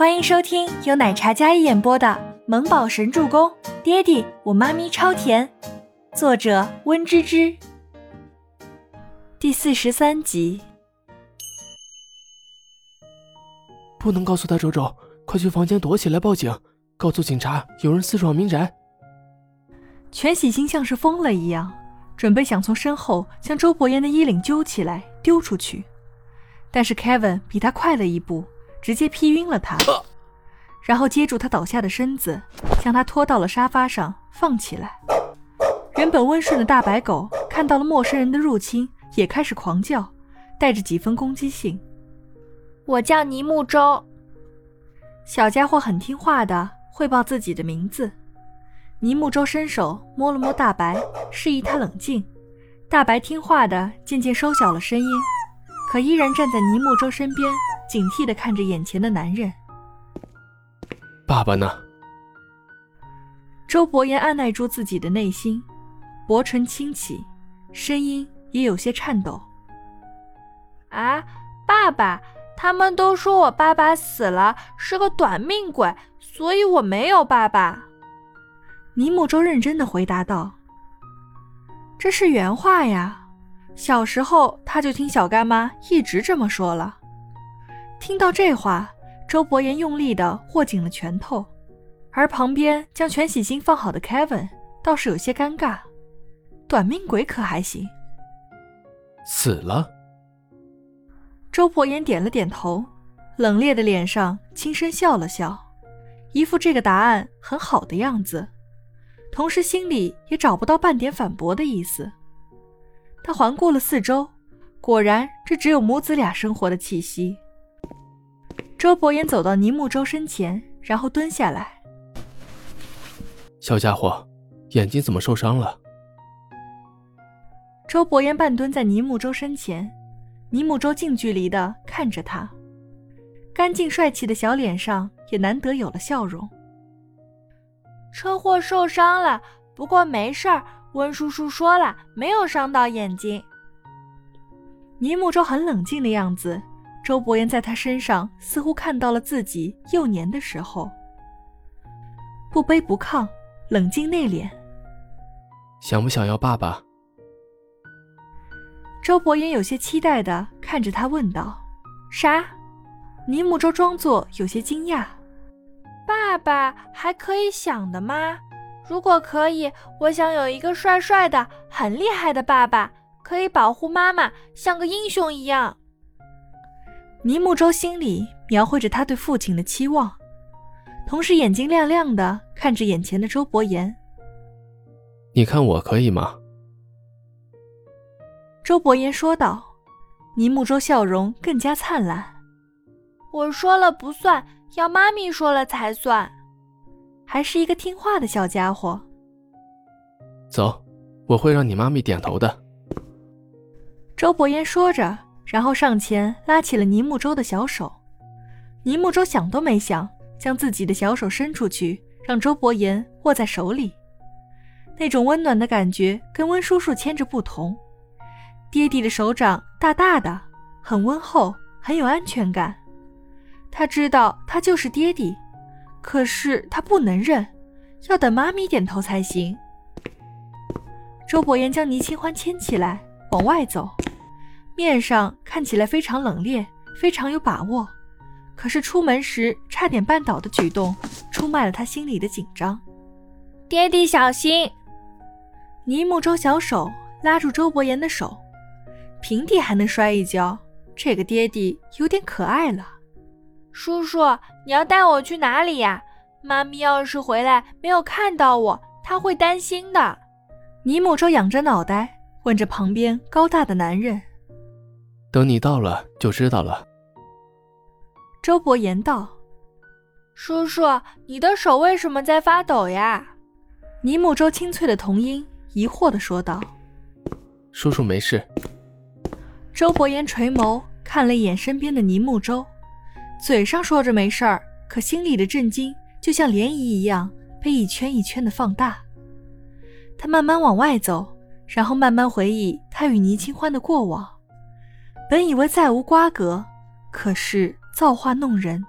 欢迎收听由奶茶嘉一演播的《萌宝神助攻》，爹地我妈咪超甜，作者温芝芝。第四十三集。不能告诉他，周周，快去房间躲起来报警，告诉警察有人私闯民宅。全喜星像是疯了一样，准备想从身后将周伯言的衣领揪起来丢出去，但是 Kevin 比他快了一步。直接劈晕了他，然后接住他倒下的身子，将他拖到了沙发上放起来。原本温顺的大白狗看到了陌生人的入侵，也开始狂叫，带着几分攻击性。我叫尼木舟。小家伙很听话的汇报自己的名字。尼木舟伸手摸了摸大白，示意他冷静。大白听话的渐渐收小了声音，可依然站在尼木舟身边。警惕地看着眼前的男人。爸爸呢？周伯言按耐住自己的内心，薄唇轻启，声音也有些颤抖。啊，爸爸！他们都说我爸爸死了，是个短命鬼，所以我没有爸爸。尼木舟认真的回答道：“这是原话呀，小时候他就听小干妈一直这么说了。”听到这话，周伯言用力地握紧了拳头，而旁边将全喜心放好的 Kevin 倒是有些尴尬。短命鬼可还行？死了。周伯言点了点头，冷冽的脸上轻声笑了笑，一副这个答案很好的样子，同时心里也找不到半点反驳的意思。他环顾了四周，果然这只有母子俩生活的气息。周伯言走到倪木舟身前，然后蹲下来。小家伙，眼睛怎么受伤了？周伯言半蹲在倪木舟身前，倪木舟近距离的看着他，干净帅气的小脸上也难得有了笑容。车祸受伤了，不过没事儿。温叔叔说了，没有伤到眼睛。倪木舟很冷静的样子。周伯言在他身上似乎看到了自己幼年的时候，不卑不亢，冷静内敛。想不想要爸爸？周伯言有些期待的看着他问道：“啥？”倪木舟装作有些惊讶：“爸爸还可以想的吗？如果可以，我想有一个帅帅的、很厉害的爸爸，可以保护妈妈，像个英雄一样。”倪木舟心里描绘着他对父亲的期望，同时眼睛亮亮的看着眼前的周伯言。你看我可以吗？周伯言说道。倪木舟笑容更加灿烂。我说了不算，要妈咪说了才算。还是一个听话的小家伙。走，我会让你妈咪点头的。周伯言说着。然后上前拉起了倪木舟的小手，倪木舟想都没想，将自己的小手伸出去，让周伯言握在手里。那种温暖的感觉跟温叔叔牵着不同，爹地的手掌大大的，很温厚，很有安全感。他知道他就是爹地，可是他不能认，要等妈咪点头才行。周伯言将倪清欢牵起来，往外走。面上看起来非常冷冽，非常有把握，可是出门时差点绊倒的举动，出卖了他心里的紧张。爹地小心！倪木舟小手拉住周伯言的手，平地还能摔一跤，这个爹地有点可爱了。叔叔，你要带我去哪里呀？妈咪要是回来没有看到我，她会担心的。尼木舟仰着脑袋问着旁边高大的男人。等你到了就知道了。周伯言道：“叔叔，你的手为什么在发抖呀？”尼木周清脆的童音疑惑的说道：“叔叔没事。”周伯言垂眸看了一眼身边的尼木舟，嘴上说着没事儿，可心里的震惊就像涟漪一样被一圈一圈的放大。他慢慢往外走，然后慢慢回忆他与倪清欢的过往。本以为再无瓜葛，可是造化弄人。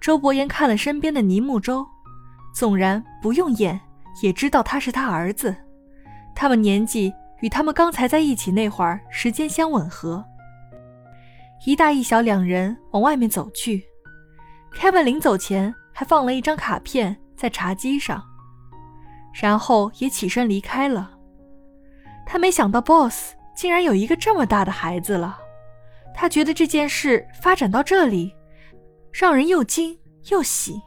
周伯言看了身边的倪木舟，纵然不用演，也知道他是他儿子。他们年纪与他们刚才在一起那会儿时间相吻合。一大一小两人往外面走去。凯文临走前还放了一张卡片在茶几上，然后也起身离开了。他没想到 BOSS 竟然有一个这么大的孩子了。他觉得这件事发展到这里，让人又惊又喜。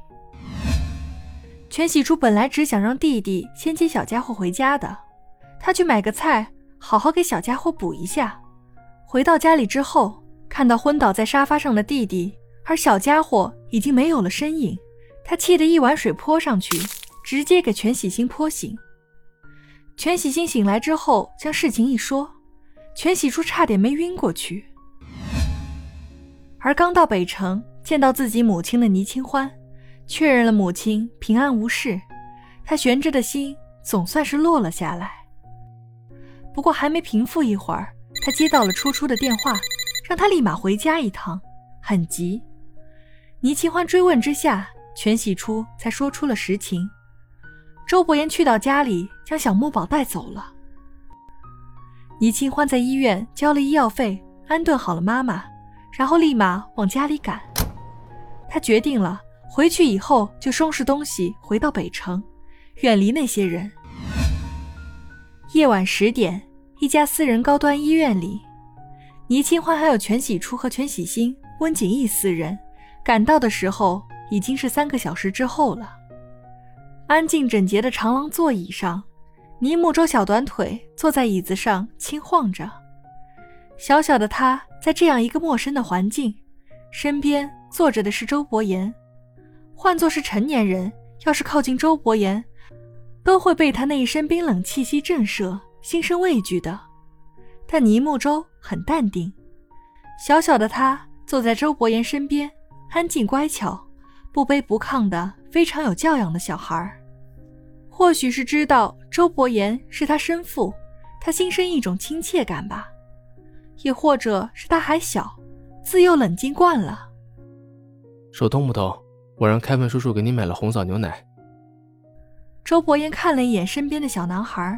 全喜初本来只想让弟弟先接小家伙回家的，他去买个菜，好好给小家伙补一下。回到家里之后，看到昏倒在沙发上的弟弟，而小家伙已经没有了身影，他气得一碗水泼上去，直接给全喜星泼醒。全喜星醒来之后，将事情一说，全喜初差点没晕过去。而刚到北城见到自己母亲的倪清欢，确认了母亲平安无事，他悬着的心总算是落了下来。不过还没平复一会儿，他接到了初初的电话，让他立马回家一趟，很急。倪清欢追问之下，全喜初才说出了实情。周伯言去到家里，将小木宝带走了。倪清欢在医院交了医药费，安顿好了妈妈。然后立马往家里赶，他决定了，回去以后就收拾东西回到北城，远离那些人。夜晚十点，一家私人高端医院里，倪清欢还有全喜初和全喜星、温景逸四人赶到的时候，已经是三个小时之后了。安静整洁的长廊座椅上，倪木舟小短腿坐在椅子上轻晃着，小小的他。在这样一个陌生的环境，身边坐着的是周伯言。换作是成年人，要是靠近周伯言，都会被他那一身冰冷气息震慑，心生畏惧的。但倪木舟很淡定，小小的他坐在周伯言身边，安静乖巧，不卑不亢的，非常有教养的小孩。或许是知道周伯言是他生父，他心生一种亲切感吧。也或者是他还小，自幼冷静惯了。手痛不痛？我让开文叔叔给你买了红枣牛奶。周伯言看了一眼身边的小男孩。